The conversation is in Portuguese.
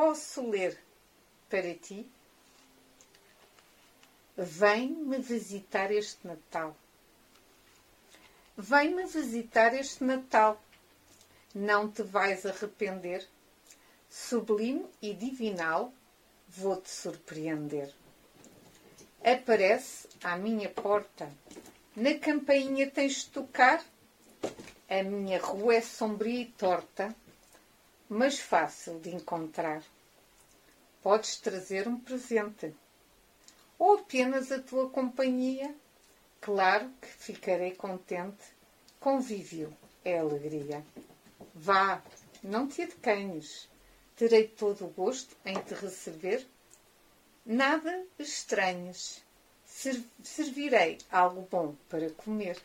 posso ler para ti? Vem-me visitar este Natal. Vem-me visitar este Natal. Não te vais arrepender. Sublime e divinal, vou-te surpreender. Aparece à minha porta. Na campainha tens de tocar. A minha rua é sombria e torta, mas fácil de encontrar. Podes trazer um presente ou apenas a tua companhia. Claro que ficarei contente. Convívio é alegria. Vá, não te adecanhes. Terei todo o gosto em te receber. Nada estranhas. Servirei algo bom para comer.